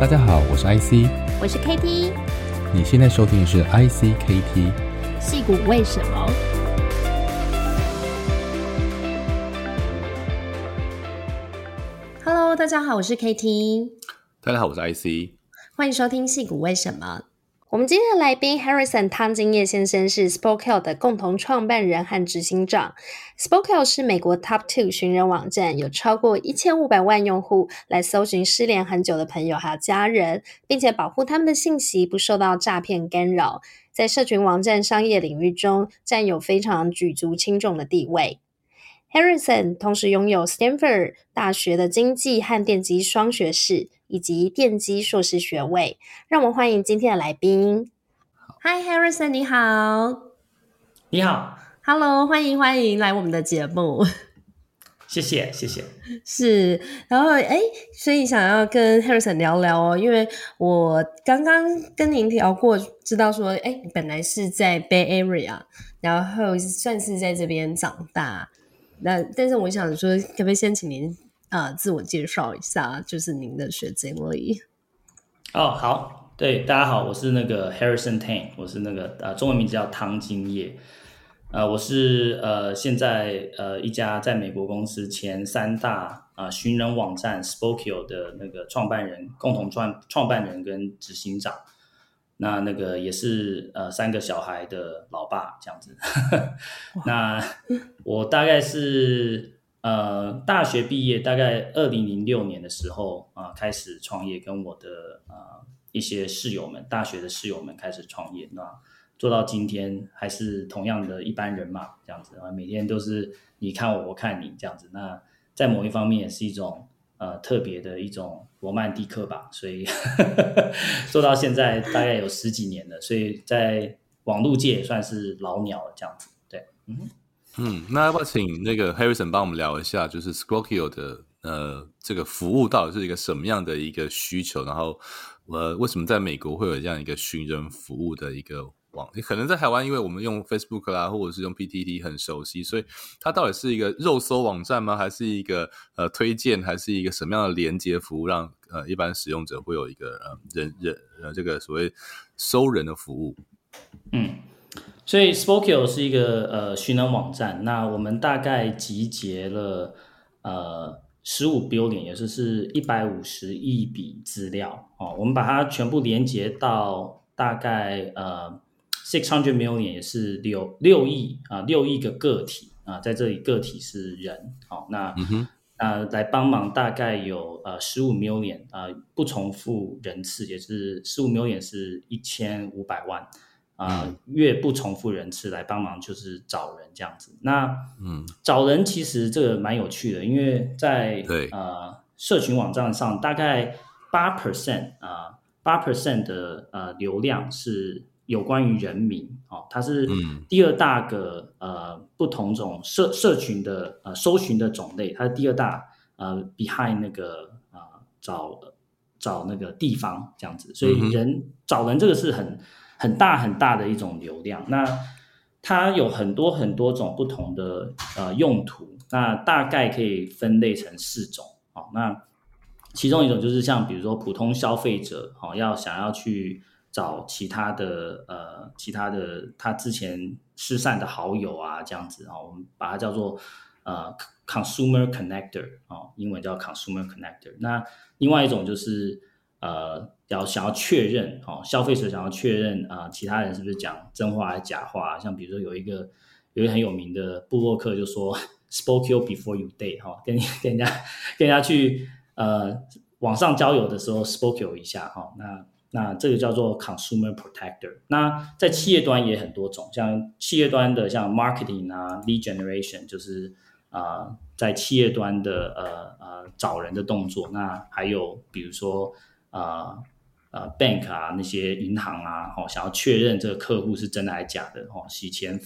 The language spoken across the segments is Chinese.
大家好，我是 IC，我是 KT，你现在收听的是 ICKT，戏骨为什么？Hello，大家好，我是 KT，大家好，我是 IC，欢迎收听戏骨为什么。我们今天的来宾 Harrison 汤金叶先生是 Spokeyo 的共同创办人和执行长。Spokeyo 是美国 Top Two 寻人网站，有超过一千五百万用户来搜寻失联很久的朋友还有家人，并且保护他们的信息不受到诈骗干扰，在社群网站商业领域中占有非常举足轻重的地位。Harrison 同时拥有 Stanford 大学的经济和电机双学士。以及电机硕士学位，让我们欢迎今天的来宾。Hi Harrison，你好。你好，Hello，欢迎欢迎来我们的节目。谢谢谢谢。是，然后哎，所以想要跟 Harrison 聊聊哦，因为我刚刚跟您聊过，知道说，哎，你本来是在 Bay Area，然后算是在这边长大。那但是我想说，可不可以先请您？啊，自我介绍一下，就是您的学经历。哦，好，对，大家好，我是那个 Harrison Tang，我是那个呃，中文名字叫汤金业。呃，我是呃，现在呃一家在美国公司前三大啊、呃、寻人网站 Spokeyo 的那个创办人，共同创创办人跟执行长。那那个也是呃三个小孩的老爸这样子。那我大概是。呃，大学毕业大概二零零六年的时候啊，呃，开始创业，跟我的呃一些室友们，大学的室友们开始创业，那做到今天还是同样的一般人嘛，这样子啊，每天都是你看我，我看你这样子。那在某一方面也是一种呃特别的一种罗曼蒂克吧，所以 做到现在大概有十几年了，所以在网络界也算是老鸟了，这样子。对，嗯。嗯，那要不要请那个 Harrison 帮我们聊一下，就是 Spokeyo 的呃这个服务到底是一个什么样的一个需求？然后呃，为什么在美国会有这样一个寻人服务的一个网？可能在台湾，因为我们用 Facebook 啦，或者是用 PTT 很熟悉，所以它到底是一个肉搜网站吗？还是一个呃推荐？还是一个什么样的连接服务让，让呃一般使用者会有一个呃人人呃这个所谓搜人的服务？嗯。所以 Spokeyo 是一个呃寻人网站，那我们大概集结了呃十五 billion，也就是一百五十亿笔资料。哦，我们把它全部连接到大概呃 six hundred million，也是六六亿啊六亿个个体。啊，在这里个体是人，好、哦、那、嗯、那来帮忙大概有呃十五 million 啊不重复人次，也是十五 million 是一千五百万。啊、呃，越不重复人次来帮忙就是找人这样子。那嗯，找人其实这个蛮有趣的，因为在对。呃社群网站上，大概八 percent 啊八 percent 的呃流量是有关于人名哦，它是第二大个呃不同种社社群的呃搜寻的种类，它是第二大呃 behind 那个呃找找那个地方这样子，所以人、嗯、找人这个是很。很大很大的一种流量，那它有很多很多种不同的呃用途，那大概可以分类成四种啊。那其中一种就是像比如说普通消费者哦，要想要去找其他的呃其他的他之前失散的好友啊这样子啊，我们把它叫做呃 consumer connector 哦，英文叫 consumer connector。那另外一种就是呃。要想要确认哦，消费者想要确认啊、其他人是不是讲真话还是假话？像比如说有一个有一个很有名的部落客就说 “Spokeyo before you date” 哈，跟跟人家跟人家去呃网上交友的时候 Spokeyo 一下哈、那那这个叫做 consumer protector。那在企业端也很多种，像企业端的像 marketing 啊，lead generation 就是啊、在企业端的呃呃找人的动作。那还有比如说啊。呃，bank 啊，那些银行啊，哦，想要确认这个客户是真的还是假的，哦，洗钱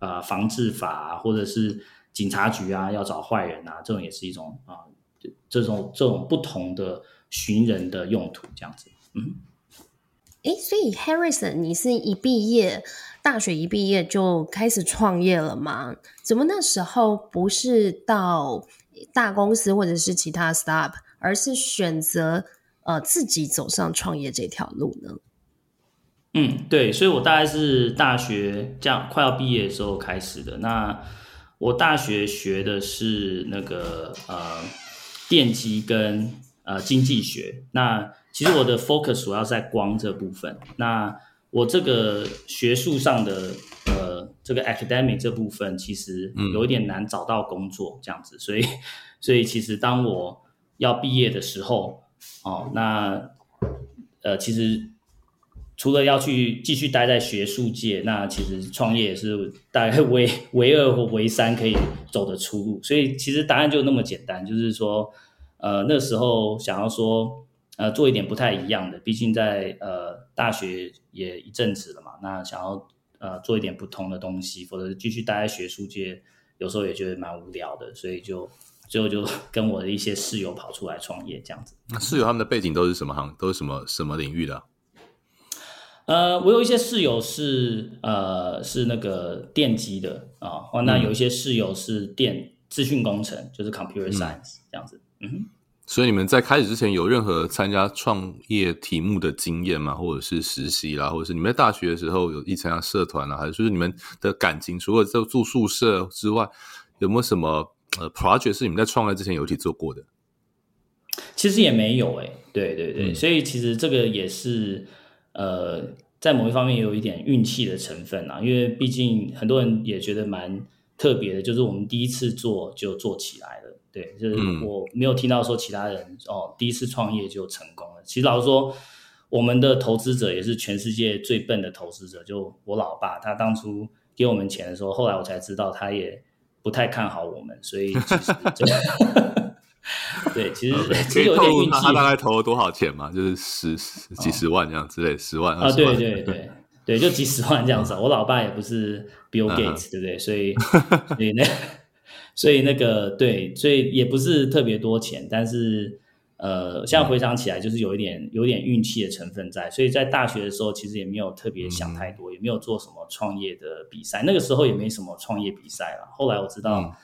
啊，防治法，或者是警察局啊，要找坏人啊，这种也是一种啊，这种这种不同的寻人的用途，这样子，嗯，诶，所以 Harrison，你是一毕业，大学一毕业就开始创业了吗？怎么那时候不是到大公司或者是其他 startup，而是选择？呃自己走上创业这条路呢？嗯，对，所以我大概是大学这样快要毕业的时候开始的。那我大学学的是那个呃电机跟呃经济学。那其实我的 focus 主要在光这部分。那我这个学术上的呃这个 academic 这部分，其实有一点难找到工作这样子。所以所以其实当我要毕业的时候，哦，那呃其实。除了要去继续待在学术界，那其实创业也是大概唯唯二或唯三可以走的出路。所以其实答案就那么简单，就是说，呃，那时候想要说，呃，做一点不太一样的，毕竟在呃大学也一阵子了嘛，那想要呃做一点不同的东西，否则继续待在学术界，有时候也觉得蛮无聊的，所以就最后就 跟我的一些室友跑出来创业这样子。那室友他们的背景都是什么行？都是什么什么领域的啊？呃，我有一些室友是呃是那个电机的啊，哦，那有一些室友是电资讯工程，就是 computer science 这样子。嗯哼。所以你们在开始之前有任何参加创业题目的经验吗？或者是实习啦，或者是你们在大学的时候有一参加社团啦，还是就是你们的感情除了在住宿舍之外，有没有什么呃 project 是你们在创业之前有一起做过的？其实也没有诶、欸，对对对，嗯、所以其实这个也是。呃，在某一方面也有一点运气的成分啊，因为毕竟很多人也觉得蛮特别的，就是我们第一次做就做起来了，对，就是我没有听到说其他人哦第一次创业就成功了。其实老实说，我们的投资者也是全世界最笨的投资者，就我老爸，他当初给我们钱的时候，后来我才知道他也不太看好我们，所以其实就。对，其实 okay, 其实有点运气。他大概投了多少钱嘛？就是十十几十万这样之类，十万。啊，对对对对，就几十万这样子。我老爸也不是 Bill Gates，对不对？所以所以那 所以那个对，所以也不是特别多钱，但是呃，现在回想起来，就是有一点有点运气的成分在。所以在大学的时候，其实也没有特别想太多，也没有做什么创业的比赛。那个时候也没什么创业比赛了。后来我知道。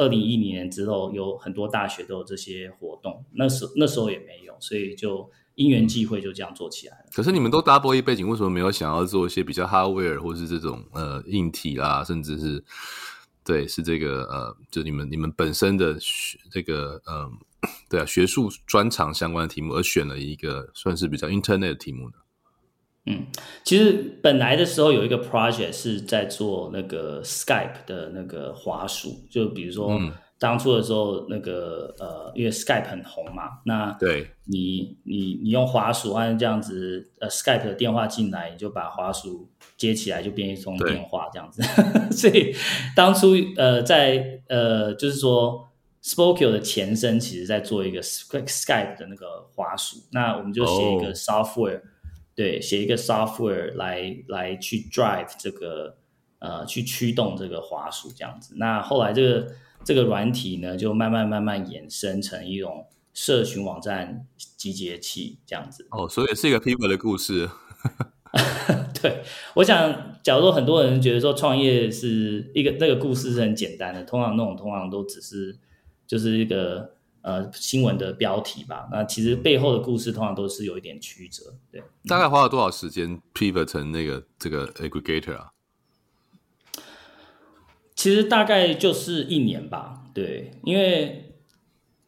二零一零年之后，有很多大学都有这些活动，那时那时候也没有，所以就因缘际会就这样做起来了。可是你们都 double E 背景，为什么没有想要做一些比较 hardware 或是这种呃硬体啦，甚至是对是这个呃，就你们你们本身的学这个嗯、呃，对啊，学术专长相关的题目，而选了一个算是比较 internet 的题目呢？嗯，其实本来的时候有一个 project 是在做那个 Skype 的那个滑鼠，就比如说当初的时候那个呃，因为 Skype 很红嘛，那对你你你用滑鼠按这样子呃 Skype 的电话进来，你就把滑鼠接起来就变一通电话这样子，对 所以当初呃在呃就是说 Spokeo 的前身其实在做一个 Skype 的那个滑鼠，那我们就写一个 software。Oh. 对，写一个 software 来来去 drive 这个呃，去驱动这个滑鼠这样子。那后来这个这个软体呢，就慢慢慢慢衍生成一种社群网站集结器这样子。哦，所以是一个 people 的故事。对，我想，假如说很多人觉得说创业是一个那个故事是很简单的，通常那种通常都只是就是一个。呃，新闻的标题吧，那其实背后的故事通常都是有一点曲折。对，大概花了多少时间 pivot 成那个这个 aggregator 啊？其实大概就是一年吧。对，因为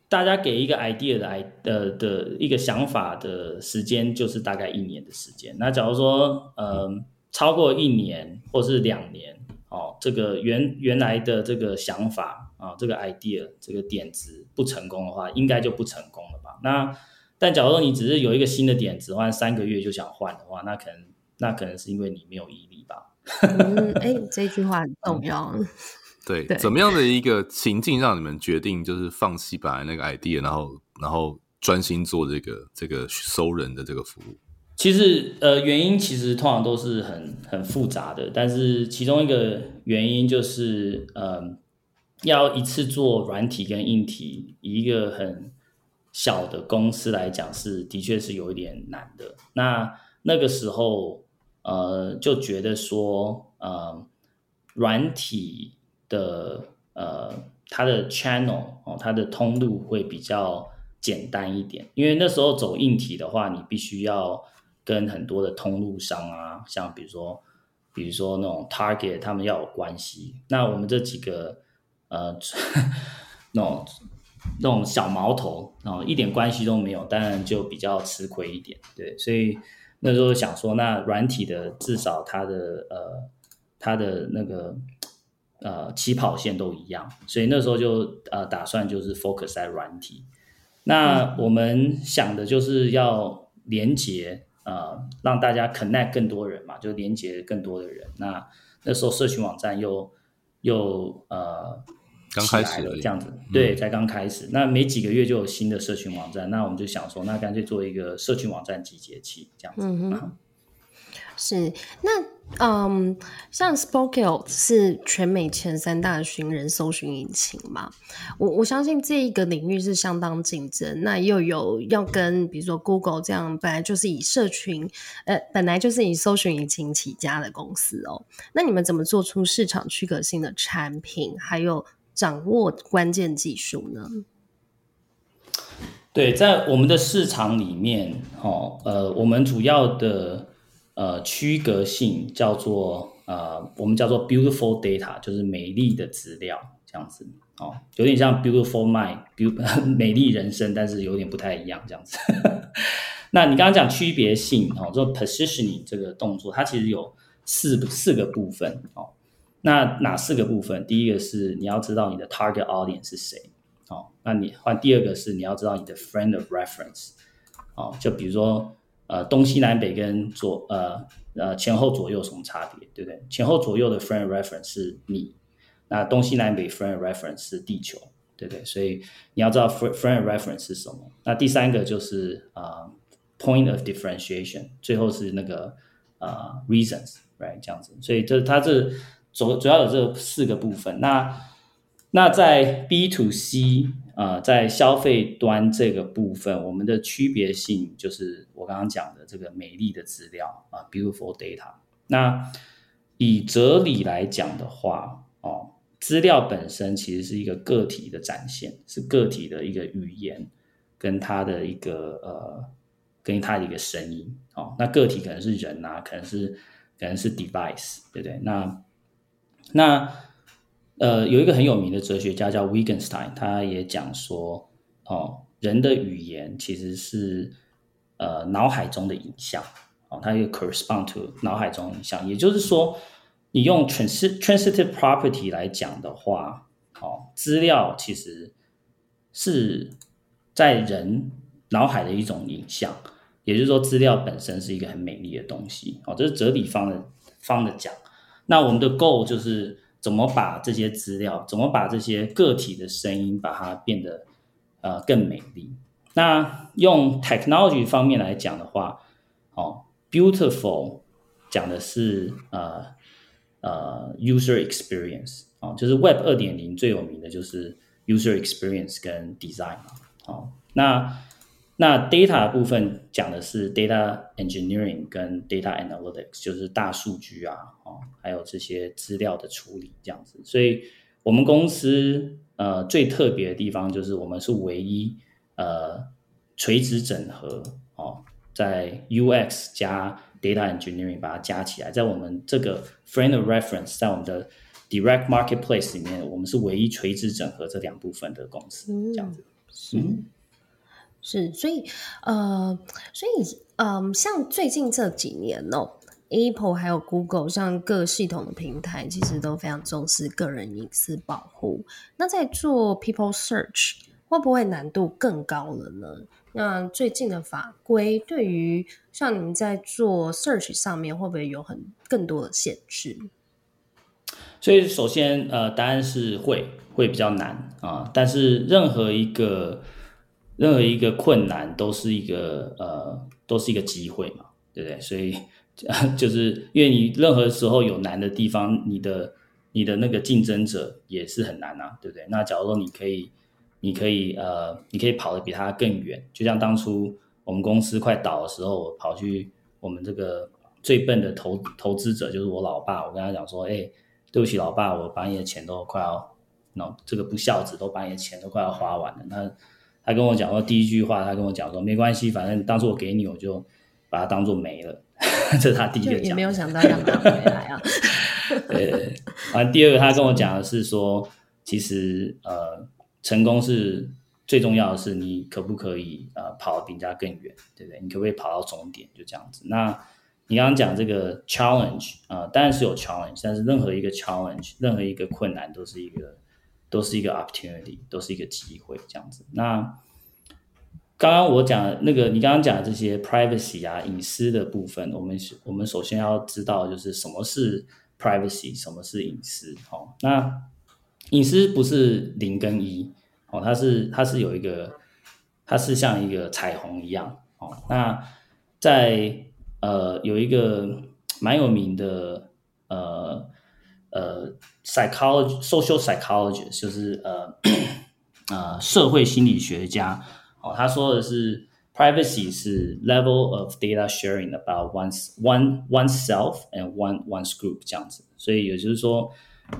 大家给一个 idea 的 i 的的一个想法的时间就是大概一年的时间。那假如说呃超过一年或是两年，哦，这个原原来的这个想法。啊，这个 idea 这个点子不成功的话，应该就不成功了吧？那但假如说你只是有一个新的点子，换三个月就想换的话，那可能那可能是因为你没有毅力吧？嗯，哎，这句话很重要。对，对怎么样的一个情境让你们决定就是放弃本来那个 idea，然后然后专心做这个这个收人的这个服务？其实呃，原因其实通常都是很很复杂的，但是其中一个原因就是呃。要一次做软体跟硬体，一个很小的公司来讲，是的确是有一点难的。那那个时候，呃，就觉得说，呃，软体的呃，它的 channel 哦，它的通路会比较简单一点，因为那时候走硬体的话，你必须要跟很多的通路商啊，像比如说，比如说那种 Target，他们要有关系。那我们这几个呃，那种那种小毛头啊，一点关系都没有，当然就比较吃亏一点。对，所以那时候想说，那软体的至少它的呃，它的那个。呃，起跑线都一样，所以那时候就呃打算就是 focus 在软体。那我们想的就是要连接呃，让大家 connect 更多人嘛，就连接更多的人。那那时候社群网站又又呃刚开始了这样子，对，才刚开始。那没几个月就有新的社群网站，那我们就想说，那干脆做一个社群网站集结器这样子。嗯哼是，那嗯，像 Spokeo 是全美前三大寻人搜寻引擎嘛？我我相信这一个领域是相当竞争，那又有要跟比如说 Google 这样本来就是以社群呃本来就是以搜寻引擎起家的公司哦，那你们怎么做出市场区隔性的产品，还有掌握关键技术呢？对，在我们的市场里面，哦，呃，我们主要的。呃，区隔性叫做呃，我们叫做 beautiful data，就是美丽的资料这样子哦，有点像 beautiful mind，be 美丽人生，但是有点不太一样这样子。那你刚刚讲区别性哦，做 positioning 这个动作，它其实有四四个部分哦。那哪四个部分？第一个是你要知道你的 target audience 是谁哦，那你换第二个是你要知道你的 frame of reference 哦，就比如说。呃，东西南北跟左呃呃前后左右什么差别，对不对？前后左右的 friend reference 是你，那东西南北 friend reference 是地球，对不对？所以你要知道 frame reference 是什么。那第三个就是呃 point of differentiation，最后是那个呃 reasons，right 这样子。所以这它这主主要有这四个部分。那那在 B to C 啊、在消费端这个部分，我们的区别性就是我刚刚讲的这个美丽的资料啊，beautiful data。那以哲理来讲的话，哦，资料本身其实是一个个体的展现，是个体的一个语言跟他的一个呃，跟他的一个声音哦。那个体可能是人啊，可能是可能是 device，对不对？那那。呃，有一个很有名的哲学家叫 Wittgenstein，他也讲说，哦，人的语言其实是呃脑海中的影像，哦，它有 correspond to 脑海中影像，也就是说，你用 transitive property 来讲的话，哦，资料其实是在人脑海的一种影像，也就是说，资料本身是一个很美丽的东西，哦，这是哲理方的方的讲。那我们的 goal 就是。怎么把这些资料，怎么把这些个体的声音，把它变得呃更美丽？那用 technology 方面来讲的话，哦，beautiful 讲的是呃呃 user experience 哦，就是 Web 二点零最有名的就是 user experience 跟 design，哦，那。那 data 的部分讲的是 data engineering 跟 data analytics，就是大数据啊，哦，还有这些资料的处理这样子。所以，我们公司呃最特别的地方就是我们是唯一呃垂直整合哦，在 UX 加 data engineering 把它加起来，在我们这个 frame of reference，在我们的 direct marketplace 里面，我们是唯一垂直整合这两部分的公司，这样子。嗯。是，所以，呃，所以，嗯、呃，像最近这几年哦，Apple 还有 Google，像各系统的平台，其实都非常重视个人隐私保护。那在做 People Search 会不会难度更高了呢？那最近的法规对于像你们在做 Search 上面，会不会有很更多的限制？所以，首先，呃，答案是会，会比较难啊。但是，任何一个任何一个困难都是一个呃，都是一个机会嘛，对不对？所以 就是因为你任何时候有难的地方，你的你的那个竞争者也是很难啊，对不对？那假如说你可以，你可以呃，你可以跑得比他更远，就像当初我们公司快倒的时候，我跑去我们这个最笨的投投资者，就是我老爸，我跟他讲说，哎，对不起，老爸，我把你的钱都快要，那这个不孝子都把你的钱都快要花完了，那。他跟我讲说第一句话，他跟我讲说没关系，反正当做我给你，我就把它当做没了。这是他第一个讲，也没有想到要拿回来啊。对，完、啊、第二个他跟我讲的是说，其实呃，成功是最重要的是你可不可以呃跑得比人家更远，对不对？你可不可以跑到终点？就这样子。那你刚刚讲这个 challenge 啊、呃，当然是有 challenge，但是任何一个 challenge，任何一个困难都是一个都是一个 opportunity，都是一个机会，这样子。那刚刚我讲那个，你刚刚讲的这些 privacy 啊，隐私的部分，我们我们首先要知道就是什么是 privacy，什么是隐私。哦，那隐私不是零跟一，哦，它是它是有一个，它是像一个彩虹一样。哦，那在呃有一个蛮有名的呃呃 psychology social psychologist，就是呃呃社会心理学家。哦，他说的是 privacy 是 level of data sharing about one's one oneself and one one's group 这样子，所以也就是说，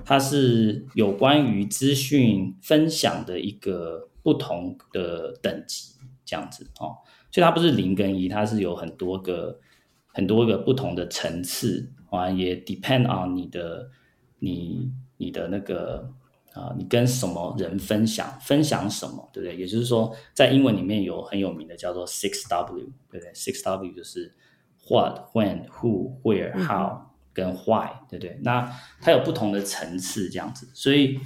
它是有关于资讯分享的一个不同的等级这样子哦，所以它不是零跟一，它是有很多个很多个不同的层次啊，也 depend on 你的你你的那个。啊，你跟什么人分享？分享什么？对不对？也就是说，在英文里面有很有名的叫做 Six W，对不对？Six W 就是 What、When、Who、Where、How 跟 Why，对不对？那它有不同的层次，这样子。所以，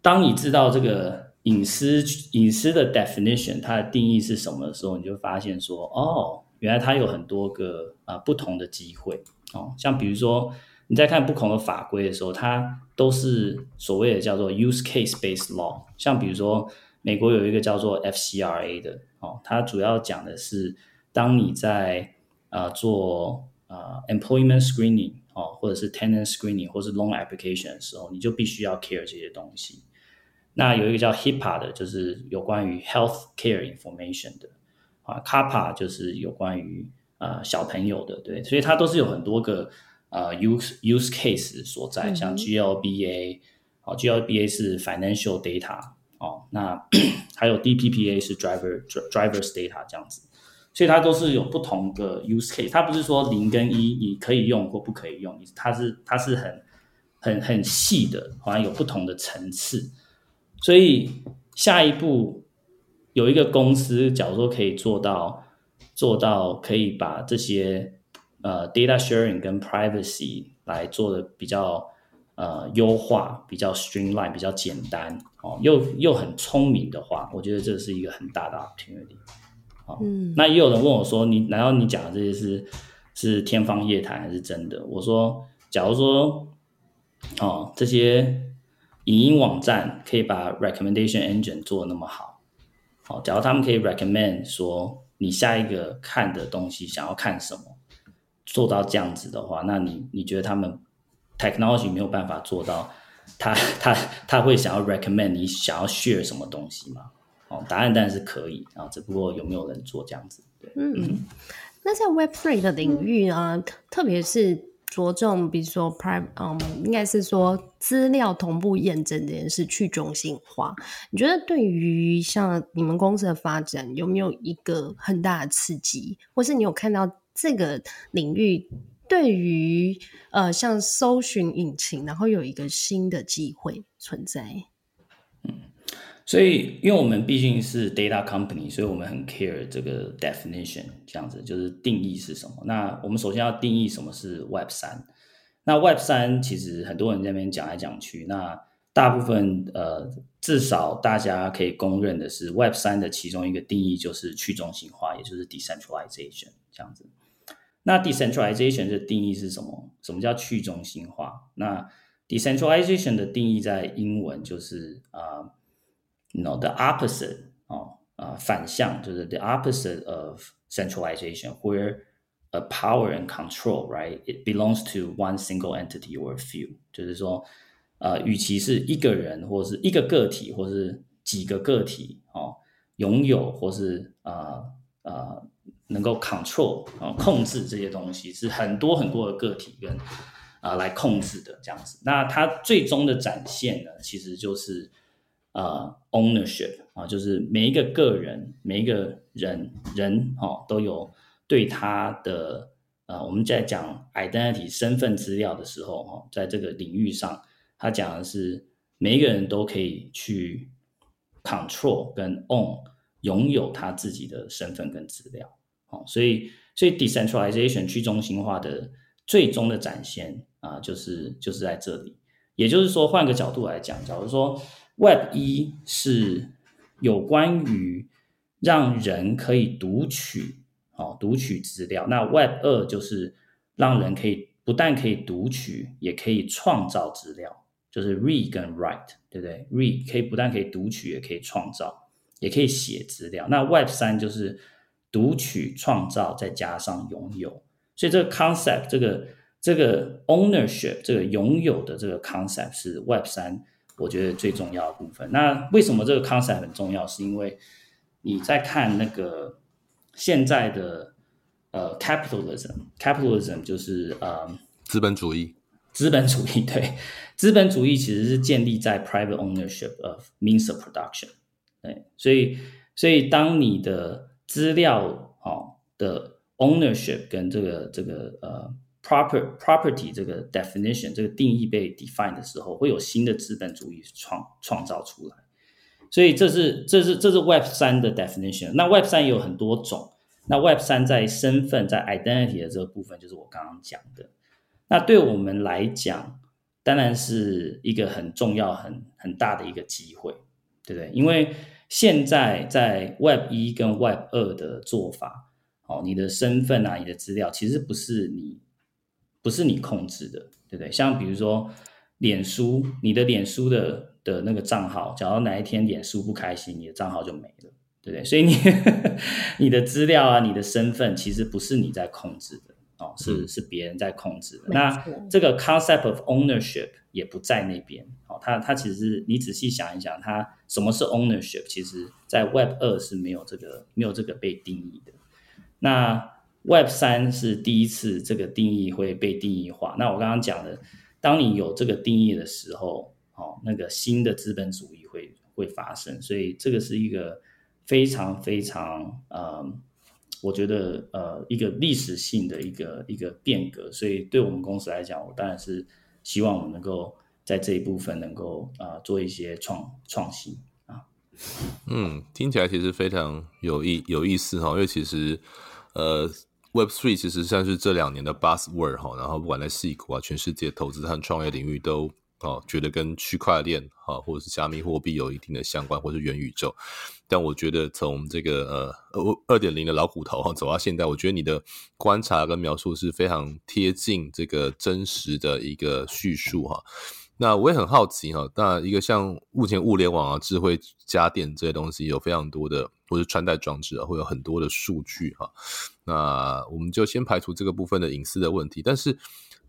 当你知道这个隐私隐私的 definition，它的定义是什么的时候，你就发现说，哦，原来它有很多个啊、呃、不同的机会哦，像比如说。你在看不同的法规的时候，它都是所谓的叫做 use case based law。像比如说，美国有一个叫做 FCRA 的哦，它主要讲的是，当你在呃做呃 employment screening 哦，或者是 tenant screening，或是 loan application 的时候，你就必须要 care 这些东西。那有一个叫 HIPAA 的，就是有关于 health care information 的啊，CAPA 就是有关于呃小朋友的，对，所以它都是有很多个。呃、uh,，use use case 所在，像 GLBA，哦、嗯 uh,，GLBA 是 financial data，哦、uh,，那 还有 DPPA 是 driver drivers data 这样子，所以它都是有不同的 use case，它不是说零跟一你可以用或不可以用，它是它是很很很细的，好像有不同的层次，所以下一步有一个公司，假如说可以做到做到可以把这些。呃，data sharing 跟 privacy 来做的比较呃优化，比较 streamline，比较简单哦，又又很聪明的话，我觉得这是一个很大的 opportunity。哦，嗯，那也有人问我说，你难道你讲的这些是是天方夜谭还是真的？我说，假如说哦，这些影音网站可以把 recommendation engine 做的那么好，哦，假如他们可以 recommend 说你下一个看的东西想要看什么？做到这样子的话，那你你觉得他们 technology 没有办法做到他，他他他会想要 recommend 你想要 share 什么东西吗？哦，答案当然是可以啊，只不过有没有人做这样子？对，嗯，那在 Web Three 的领域啊，嗯、特别是着重，比如说 prime，嗯，应该是说资料同步验证这件事去中心化，你觉得对于像你们公司的发展有没有一个很大的刺激，或是你有看到？这个领域对于呃，像搜寻引擎，然后有一个新的机会存在。嗯，所以因为我们毕竟是 data company，所以我们很 care 这个 definition，这样子就是定义是什么。那我们首先要定义什么是 Web 三。那 Web 三其实很多人在那边讲来讲去，那大部分呃，至少大家可以公认的是 Web 三的其中一个定义就是去中心化，也就是 decentralization 这样子。那 decentralization 的定义是什么？什么叫去中心化？那 decentralization 的定义在英文就是啊、uh,，no the opposite 哦，啊，反向就是 the opposite of centralization，where a power and control right it belongs to one single entity or a few，就是说，呃，与其是一个人或是一个个体，或是几个个体哦，拥有或是啊啊。能够 control 啊，控制这些东西是很多很多的个体跟啊来控制的这样子。那它最终的展现呢，其实就是呃 ownership 啊，就是每一个个人每一个人人哦都有对他的呃我们在讲 identity 身份资料的时候哈，在这个领域上，他讲的是每一个人都可以去 control 跟 own 拥有他自己的身份跟资料，好，所以所以 decentralization 去中心化的最终的展现啊，就是就是在这里。也就是说，换个角度来讲，假如说 Web 一是有关于让人可以读取，哦，读取资料，那 Web 二就是让人可以不但可以读取，也可以创造资料，就是 read 跟 write，对不对？read 可以不但可以读取，也可以创造，也可以写资料。那 Web 三就是读取、创造，再加上拥有。所以这个 concept，这个。这个 ownership 这个拥有的这个 concept 是 Web 三，我觉得最重要的部分。那为什么这个 concept 很重要？是因为你在看那个现在的呃 capitalism，capitalism 就是呃资本主义，资本主义对，资本主义其实是建立在 private ownership of means of production。对，所以所以当你的资料哦的 ownership 跟这个这个呃。proper property 这个 definition 这个定义被 define 的时候，会有新的资本主义创创造出来，所以这是这是这是 Web 三的 definition。那 Web 三有很多种，那 Web 三在身份在 identity 的这个部分，就是我刚刚讲的。那对我们来讲，当然是一个很重要、很很大的一个机会，对不对？因为现在在 Web 一跟 Web 二的做法，哦，你的身份啊，你的资料，其实不是你。不是你控制的，对不对？像比如说，脸书，你的脸书的的那个账号，假如哪一天脸书不开心，你的账号就没了，对不对？所以你 你的资料啊，你的身份，其实不是你在控制的哦，是是别人在控制那这个 concept of ownership 也不在那边哦，它它其实是你仔细想一想，它什么是 ownership？其实在 Web 二是没有这个没有这个被定义的。那 Web 三是第一次这个定义会被定义化。那我刚刚讲的，当你有这个定义的时候，哦，那个新的资本主义会会发生。所以这个是一个非常非常呃，我觉得呃一个历史性的一个一个变革。所以对我们公司来讲，我当然是希望我们能够在这一部分能够啊、做一些创创新啊。嗯，听起来其实非常有意有意思哈，因为其实呃。Web three 其实像是这两年的 buzzword 哈，然后不管在矽谷啊，全世界投资和创业领域都哦觉得跟区块链哈或者是加密货币有一定的相关，或者是元宇宙。但我觉得从这个呃二二点零的老骨头哈走到现在，我觉得你的观察跟描述是非常贴近这个真实的一个叙述哈。那我也很好奇哈，那一个像目前物联网啊、智慧家电这些东西，有非常多的，或者穿戴装置啊，会有很多的数据哈。那我们就先排除这个部分的隐私的问题。但是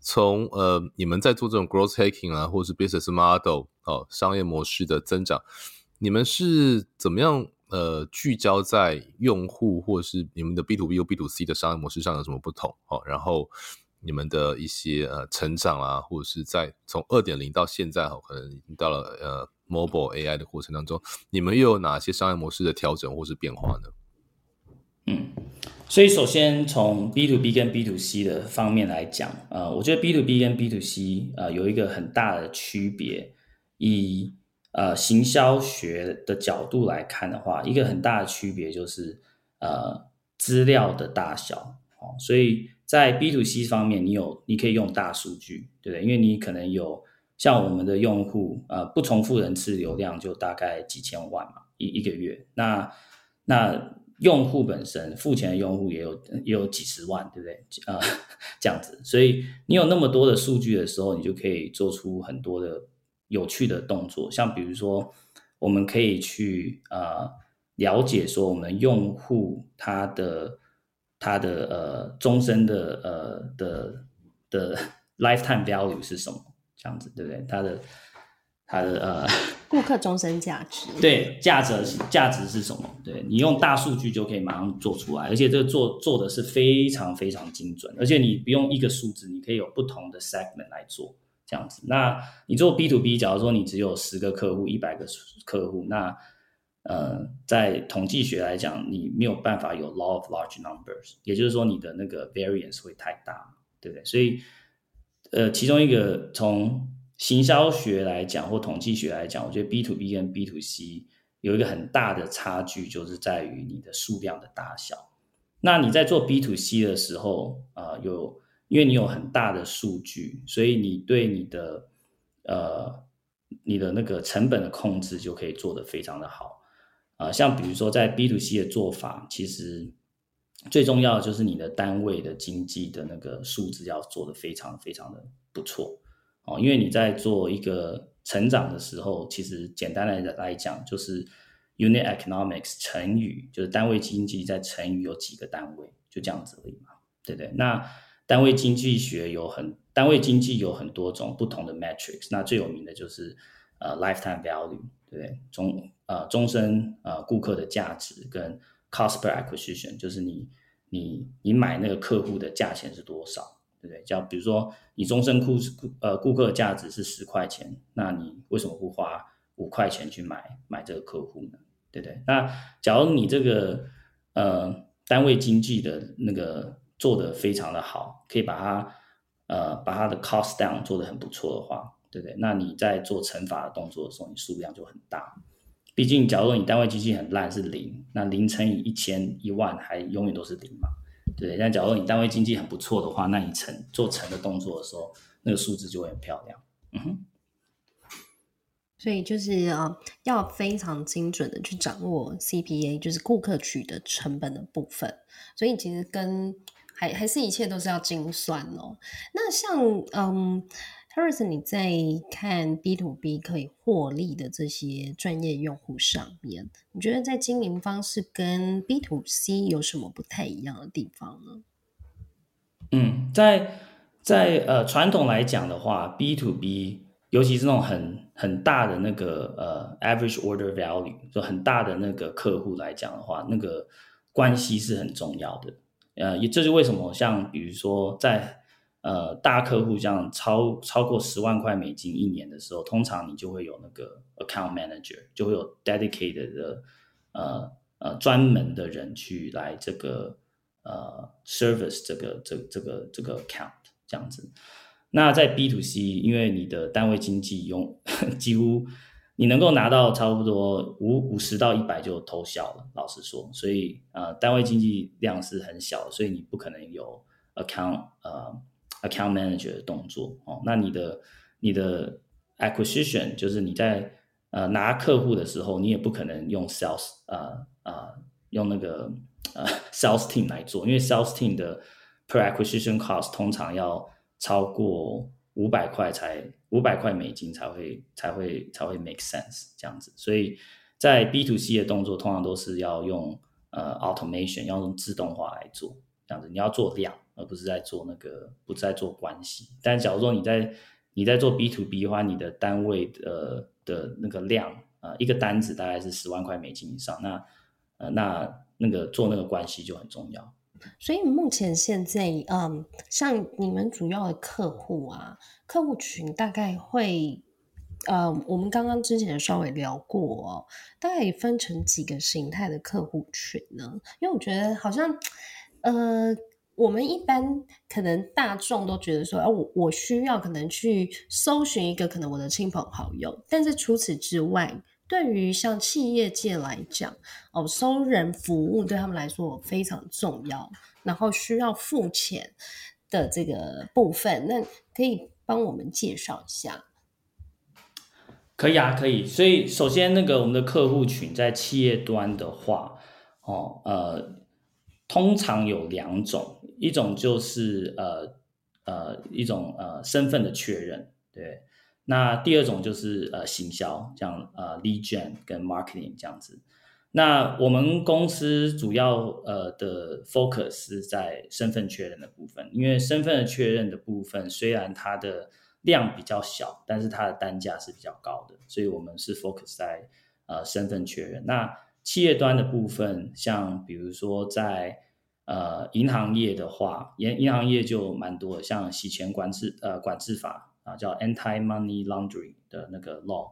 从呃你们在做这种 growth hacking 啊，或是 business model 哦商业模式的增长，你们是怎么样呃聚焦在用户，或是你们的 B to B 或 B to C 的商业模式上有什么不同？哦，然后。你们的一些呃成长啊，或者是在从二点零到现在哈，可能已经到了呃 mobile AI 的过程当中，你们又有哪些商业模式的调整或是变化呢？嗯，所以首先从 B to B 跟 B to C 的方面来讲，呃，我觉得 B to B 跟 B to C 呃有一个很大的区别，以呃行销学的角度来看的话，一个很大的区别就是呃资料的大小哦，所以。在 B to C 方面，你有你可以用大数据，对不对？因为你可能有像我们的用户，呃，不重复人次流量就大概几千万嘛，一一个月。那那用户本身付钱的用户也有也有几十万，对不对？啊、这样子，所以你有那么多的数据的时候，你就可以做出很多的有趣的动作，像比如说，我们可以去呃了解说我们用户他的。他的呃终身的呃的的 lifetime value 是什么？这样子对不对？他的他的呃顾客终身价值对价值价值是什么？对，你用大数据就可以马上做出来，而且这个做做的是非常非常精准，而且你不用一个数字，你可以有不同的 segment 来做，这样子。那你做 B to B，假如说你只有十个客户、一百个客户，那呃，在统计学来讲，你没有办法有 law of large numbers，也就是说你的那个 variance 会太大，对不对？所以呃，其中一个从行销学来讲或统计学来讲，我觉得 B to B 跟 B to C 有一个很大的差距，就是在于你的数量的大小。那你在做 B to C 的时候，啊、有因为你有很大的数据，所以你对你的呃你的那个成本的控制就可以做得非常的好啊、像比如说在 B to C 的做法，其实最重要的就是你的单位的经济的那个数字要做得非常非常的不错哦。因为你在做一个成长的时候，其实简单来来讲就是。Unit economics 乘以就是单位经济再乘以有几个单位，就这样子而已嘛，对不对？那单位经济学有很单位经济有很多种不同的 metrics，那最有名的就是呃 lifetime value，对不对？终呃终身呃顾客的价值跟 cost per acquisition，就是你你你买那个客户的价钱是多少，对不对？叫比如说你终身顾呃顾客的价值是十块钱，那你为什么不花五块钱去买买这个客户呢？对不对，那假如你这个呃单位经济的那个做得非常的好，可以把它呃把它的 cost down 做得很不错的话，对不对？那你在做乘法的动作的时候，你数量就很大。毕竟，假如说你单位经济很烂是零，那零乘以一千一万还永远都是零嘛，对？但假如你单位经济很不错的话，那你成做成的动作的时候，那个数字就会很漂亮。嗯哼。所以就是啊，要非常精准的去掌握 CPA，就是顾客取得成本的部分。所以其实跟还还是一切都是要精算哦。那像嗯，Harrison，你在看 B to B 可以获利的这些专业用户上面，你觉得在经营方式跟 B to C 有什么不太一样的地方呢？嗯，在在呃传统来讲的话，B to B。尤其是那种很很大的那个呃 average order value，就很大的那个客户来讲的话，那个关系是很重要的。呃，这是为什么像比如说在呃大客户这样超超过十万块美金一年的时候，通常你就会有那个 account manager，就会有 dedicated 的呃呃专门的人去来这个呃 service 这个这这个这个 account 这样子。那在 B to C，因为你的单位经济用 几乎你能够拿到差不多五五十到一百就偷笑了，老实说，所以呃单位经济量是很小，所以你不可能有 account 呃 account manager 的动作哦。那你的你的 acquisition 就是你在呃拿客户的时候，你也不可能用 sales 呃呃用那个呃 sales team 来做，因为 sales team 的 per acquisition cost 通常要超过五百块才五百块美金才会才会才会 make sense 这样子，所以在 B to C 的动作通常都是要用呃 automation 要用自动化来做这样子，你要做量而不是在做那个不在做关系。但假如说你在你在做 B to B 的话，你的单位的的那个量、一个单子大概是十万块美金以上，那呃那那个做那个关系就很重要。所以目前现在，嗯，像你们主要的客户啊，客户群大概会，呃、嗯，我们刚刚之前稍微聊过哦，大概分成几个形态的客户群呢？因为我觉得好像，呃，我们一般可能大众都觉得说，啊，我我需要可能去搜寻一个可能我的亲朋好友，但是除此之外。对于像企业界来讲，哦，收人服务对他们来说非常重要，然后需要付钱的这个部分，那可以帮我们介绍一下？可以啊，可以。所以首先，那个我们的客户群在企业端的话，哦，呃，通常有两种，一种就是呃呃一种呃身份的确认，对。那第二种就是呃行销，这样呃 lead gen 跟 marketing 这样子。那我们公司主要呃的 focus 是在身份确认的部分，因为身份的确认的部分虽然它的量比较小，但是它的单价是比较高的，所以我们是 focus 在呃身份确认。那企业端的部分，像比如说在呃银行业的话，银银行业就蛮多，像洗钱管制呃管制法。啊，叫 Anti Money Laundering 的那个 law，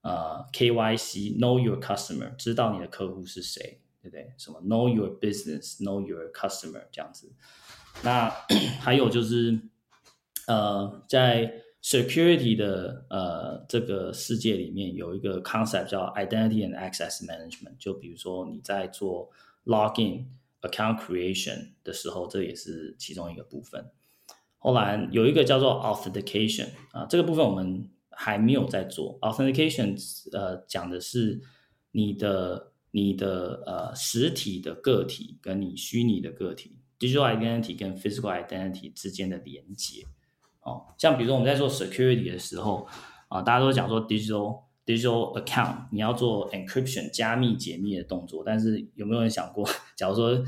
呃，KYC Know Your Customer，知道你的客户是谁，对不对？什么 Know Your Business，Know Your Customer 这样子。那还有就是，呃，在 security 的呃这个世界里面，有一个 concept 叫 Identity and Access Management，就比如说你在做 login account creation 的时候，这也是其中一个部分。后来有一个叫做 authentication 啊，这个部分我们还没有在做。authentication 呃讲的是你的你的呃实体的个体跟你虚拟的个体 digital identity 跟 physical identity 之间的连接。哦，像比如说我们在做 security 的时候啊，大家都讲说 digital digital account 你要做 encryption 加密解密的动作，但是有没有人想过，假如说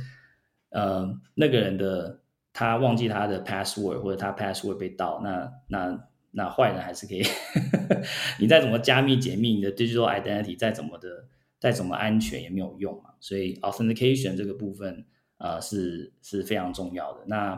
呃那个人的他忘记他的 password，或者他 password 被盗，那那那坏人还是可以，你再怎么加密解密，你的 digital identity 再怎么的再怎么安全也没有用嘛。所以 authentication 这个部分呃是是非常重要的。那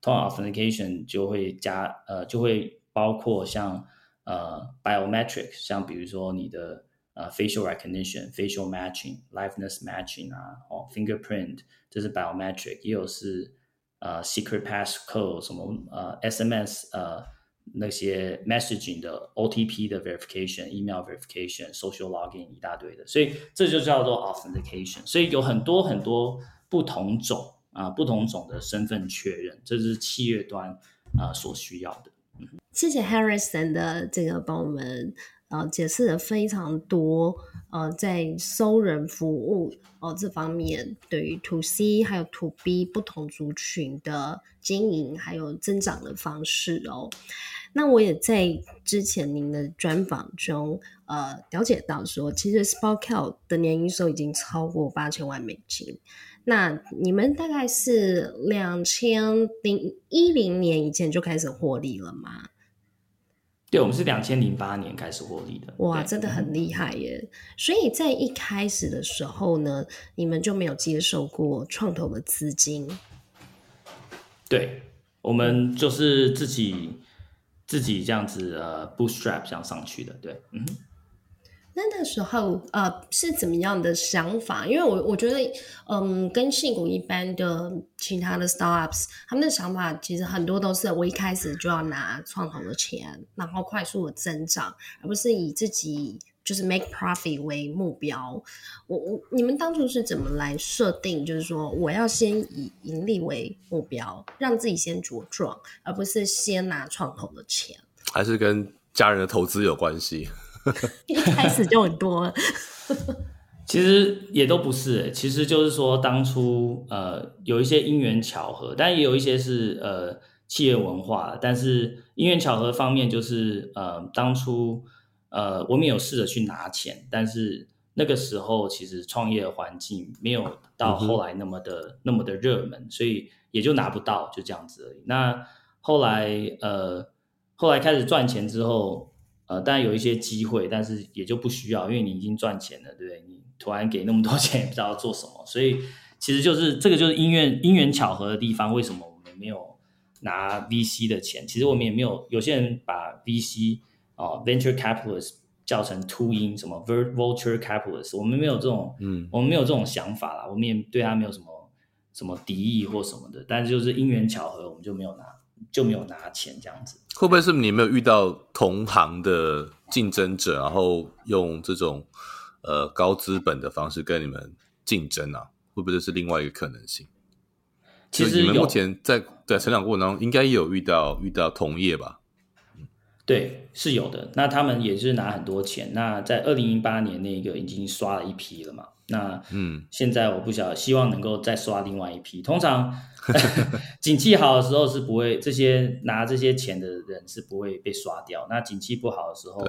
通常 authentication 就会加呃就会包括像呃 biometric，像比如说你的呃 facial recognition、facial matching、liveness matching 啊，哦 fingerprint，这是 biometric，也有是。呃、，secret passcode 什么呃、，SMS 呃、那些 messaging 的 OTP 的 verification，email verification，social login 一大堆的，所以这就叫做 authentication。所以有很多很多不同种啊，不同种的身份确认，这是企业端啊所需要的。谢谢 Harrison 的这个帮我们。呃，解释了非常多，呃，在收人服务哦、呃、这方面，对于 To C 还有 To B 不同族群的经营还有增长的方式哦。那我也在之前您的专访中，呃，了解到说，其实 Spoke 的年营收已经超过八千万美金。那你们大概是两千零一零年以前就开始获利了吗？对，我们是两千零八年开始获利的。哇，真的很厉害耶！所以在一开始的时候呢，你们就没有接受过创投的资金？对，我们就是自己自己这样子呃，bootstrap 这样上去的。对，嗯。那那时候呃是怎么样的想法？因为我我觉得嗯，跟矽谷一般的其他的 startups，他们的想法其实很多都是我一开始就要拿创投的钱，然后快速的增长，而不是以自己就是 make profit 为目标。我我你们当初是怎么来设定？就是说我要先以盈利为目标，让自己先茁壮，而不是先拿创投的钱？还是跟家人的投资有关系？一开始就很多了，其实也都不是，其实就是说当初呃有一些因缘巧合，但也有一些是呃企业文化，但是因缘巧合方面就是呃当初呃我们有试着去拿钱，但是那个时候其实创业环境没有到后来那么的、嗯、那么的热门，所以也就拿不到，就这样子而已。那后来呃后来开始赚钱之后。呃，当然有一些机会，但是也就不需要，因为你已经赚钱了，对不对？你突然给那么多钱，也不知道要做什么，所以其实就是这个就是因缘因缘巧合的地方。为什么我们没有拿 VC 的钱？其实我们也没有，有些人把 VC 哦、呃、venture capitalist 叫成秃鹰，什么 vulture capitalist，我们没有这种，嗯，我们没有这种想法啦，我们也对他没有什么什么敌意或什么的，但是就是因缘巧合，我们就没有拿。就没有拿钱这样子，会不会是你没有遇到同行的竞争者，然后用这种呃高资本的方式跟你们竞争啊？会不会这是另外一个可能性？其实你们目前在在成长过程当中，应该也有遇到遇到同业吧？对，是有的。那他们也是拿很多钱。那在二零一八年那个已经刷了一批了嘛？那嗯，现在我不晓得，希望能够再刷另外一批。通常。景气好的时候是不会，这些拿这些钱的人是不会被刷掉。那景气不好的时候，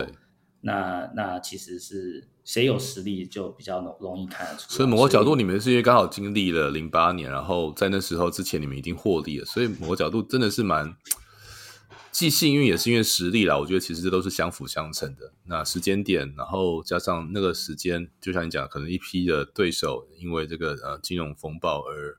那那其实是谁有实力就比较容容易看得出。所以某个角度，你们是因为刚好经历了零八年，然后在那时候之前你们已经获利了，所以某个角度真的是蛮既幸运也是因为实力啦。我觉得其实这都是相辅相成的。那时间点，然后加上那个时间，就像你讲，可能一批的对手因为这个呃金融风暴而。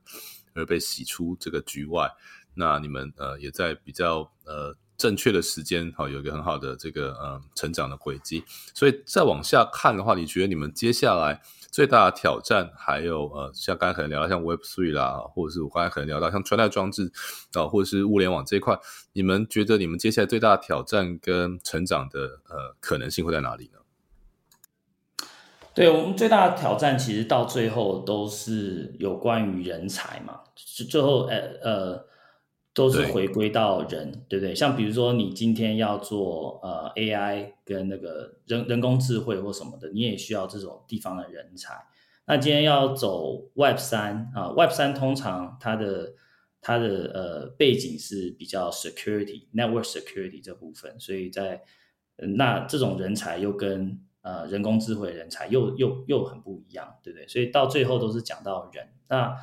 而被洗出这个局外，那你们呃也在比较呃正确的时间，好有一个很好的这个呃成长的轨迹。所以再往下看的话，你觉得你们接下来最大的挑战，还有呃，像刚才可能聊到像 Web Three 啦，或者是我刚才可能聊到像穿戴装置啊、或者是物联网这一块，你们觉得你们接下来最大的挑战跟成长的呃可能性会在哪里呢？对，我们最大的挑战，其实到最后都是有关于人才嘛，最后呃呃，都是回归到人，对，对不对？像比如说你今天要做呃 AI 跟那个人人工智慧或什么的，你也需要这种地方的人才。那今天要走 Web 三啊，Web 三通常它的它的呃背景是比较 security network security 这部分，所以在那这种人才又跟呃，人工智慧人才又又又很不一样，对不对？所以到最后都是讲到人。那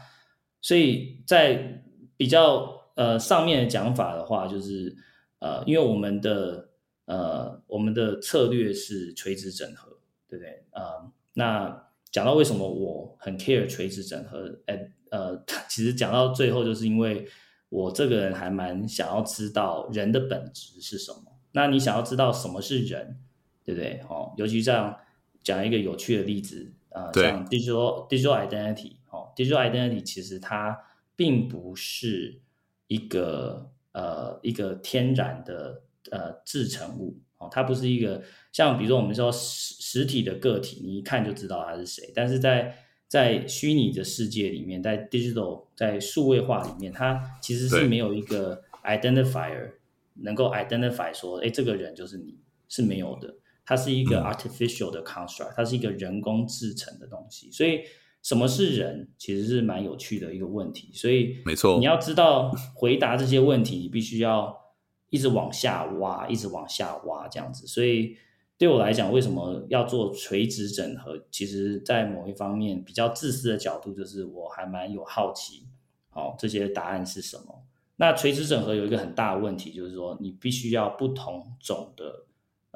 所以在比较呃上面的讲法的话，就是呃，因为我们的呃我们的策略是垂直整合，对不对？呃，那讲到为什么我很 care 垂直整合，哎，呃，其实讲到最后，就是因为我这个人还蛮想要知道人的本质是什么。那你想要知道什么是人？对不对？哦，尤其这样讲一个有趣的例子啊，呃、像 digital digital identity，哦，digital identity 其实它并不是一个呃一个天然的呃制成物。哦，它不是一个像比如说我们说实实体的个体，你一看就知道它是谁，但是在在虚拟的世界里面，在 digital 在数位化里面，它其实是没有一个 identifier 能够 identify 说，哎，这个人就是你，是没有的。它是一个 artificial 的 construct，它是一个人工制成的东西，所以什么是人，其实是蛮有趣的一个问题。所以，没错，你要知道回答这些问题，你必须要一直往下挖，一直往下挖这样子。所以，对我来讲，为什么要做垂直整合？其实，在某一方面比较自私的角度，就是我还蛮有好奇，哦，这些答案是什么？那垂直整合有一个很大的问题，就是说你必须要不同种的。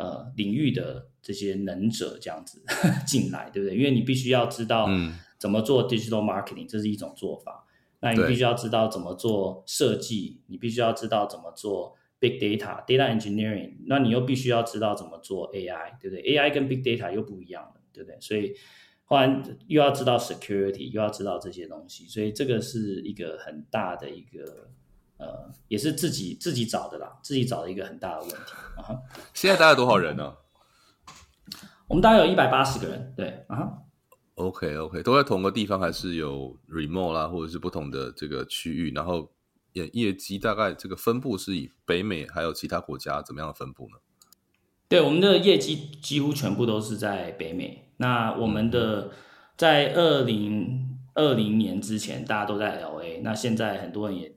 呃，领域的这些能者这样子 进来，对不对？因为你必须要知道怎么做 digital marketing，嗯，这是一种做法。那你必须要知道怎么做设计，你必须要知道怎么做 big data data engineering。那你又必须要知道怎么做 AI，对不对？AI 跟 big data 又不一样了，对不对？所以，后来又要知道 security，又要知道这些东西，所以这个是一个很大的一个。呃，也是自己自己找的啦，自己找的一个很大的问题啊。现在大概多少人呢？我们大概有一百八十个人，对啊。OK OK，都在同个地方，还是有 remote 啦，或者是不同的这个区域？然后业业绩大概这个分布是以北美还有其他国家怎么样的分布呢？对，我们的业绩几乎全部都是在北美。那我们的在二零二零年之前，大家都在 LA，那现在很多人也。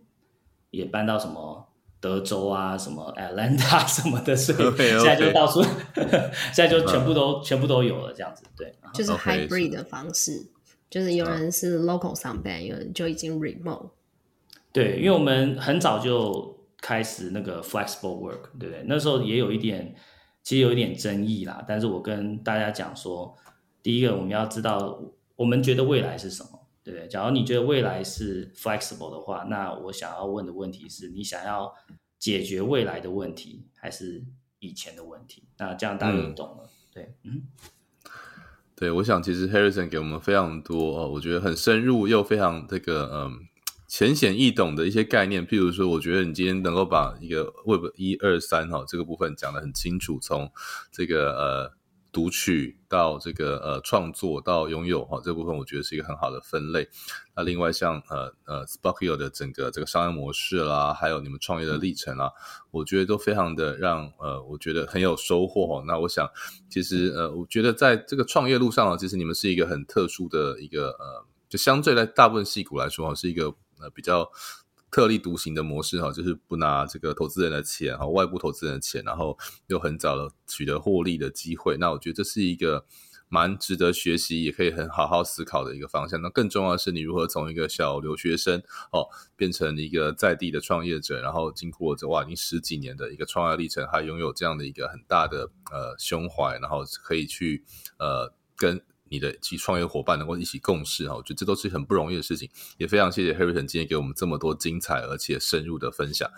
也搬到什么德州啊，什么 Atlanta 什么的，所以 现在就到处，okay, okay. 现在就全部都、嗯、全部都有了，这样子，对，就是 hybrid 的方式，okay, 就是有人是 local 上班，有人就已经 remote。对，因为我们很早就开始那个 flexible work，对不对？那时候也有一点，其实有一点争议啦。但是我跟大家讲说，第一个我们要知道，我们觉得未来是什么。对，假如你觉得未来是 flexible 的话，那我想要问的问题是你想要解决未来的问题，还是以前的问题？那这样大家就懂了。嗯、对，嗯，对，我想其实 Harrison 给我们非常多哦，我觉得很深入又非常这个嗯浅显易懂的一些概念。譬如说，我觉得你今天能够把一个 Web 一二三哈这个部分讲得很清楚，从这个呃。读取到这个呃创作到拥有哈，这部分我觉得是一个很好的分类。那另外像呃呃 Sparkio 的整个这个商业模式啦，还有你们创业的历程啦，我觉得都非常的让呃我觉得很有收获哈。那我想其实呃我觉得在这个创业路上啊，其实你们是一个很特殊的一个呃，就相对来大部分戏股来说啊，是一个呃比较。特立独行的模式哈，就是不拿这个投资人的钱哈，外部投资人的钱，然后又很早的取得获利的机会。那我觉得这是一个蛮值得学习，也可以很好好思考的一个方向。那更重要的是，你如何从一个小留学生哦，变成一个在地的创业者，然后经过这哇，已经十几年的一个创业历程，还拥有这样的一个很大的呃胸怀，然后可以去呃跟。你的及创业伙伴能够一起共事哈，我觉得这都是很不容易的事情。也非常谢谢 Harrison 今天给我们这么多精彩而且深入的分享。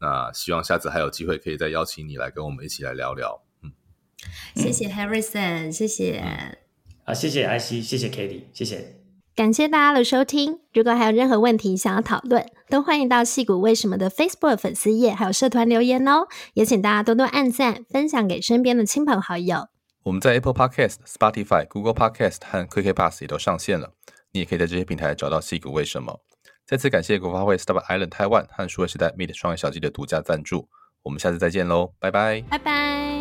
那希望下次还有机会可以再邀请你来跟我们一起来聊聊。嗯，谢谢 Harrison，谢谢。啊，谢谢艾希，谢谢 Katie，谢谢。感谢大家的收听。如果还有任何问题想要讨论，都欢迎到矽谷为什么的 Facebook 粉丝页还有社团留言哦。也请大家多多按赞，分享给身边的亲朋好友。我们在 Apple Podcast、Spotify、Google Podcast 和 KKBOX 也都上线了。你也可以在这些平台找到矽谷为什么。再次感谢国发会，Star Island Taiwan 和数位时代 Meet 创业小记的独家赞助。我们下次再见喽，拜拜，拜拜。